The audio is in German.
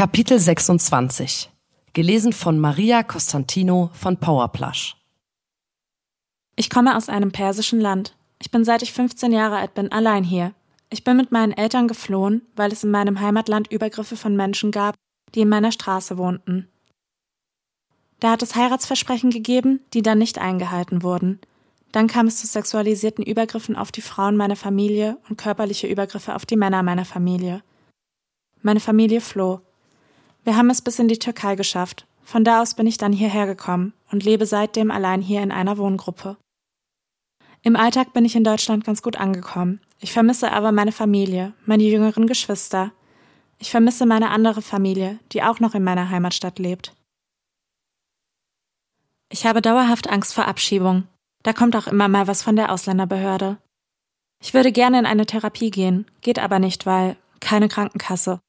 Kapitel 26 Gelesen von Maria Costantino von Powerplush Ich komme aus einem persischen Land. Ich bin seit ich 15 Jahre alt bin allein hier. Ich bin mit meinen Eltern geflohen, weil es in meinem Heimatland Übergriffe von Menschen gab, die in meiner Straße wohnten. Da hat es Heiratsversprechen gegeben, die dann nicht eingehalten wurden. Dann kam es zu sexualisierten Übergriffen auf die Frauen meiner Familie und körperliche Übergriffe auf die Männer meiner Familie. Meine Familie floh. Wir haben es bis in die Türkei geschafft. Von da aus bin ich dann hierher gekommen und lebe seitdem allein hier in einer Wohngruppe. Im Alltag bin ich in Deutschland ganz gut angekommen. Ich vermisse aber meine Familie, meine jüngeren Geschwister. Ich vermisse meine andere Familie, die auch noch in meiner Heimatstadt lebt. Ich habe dauerhaft Angst vor Abschiebung. Da kommt auch immer mal was von der Ausländerbehörde. Ich würde gerne in eine Therapie gehen, geht aber nicht, weil keine Krankenkasse.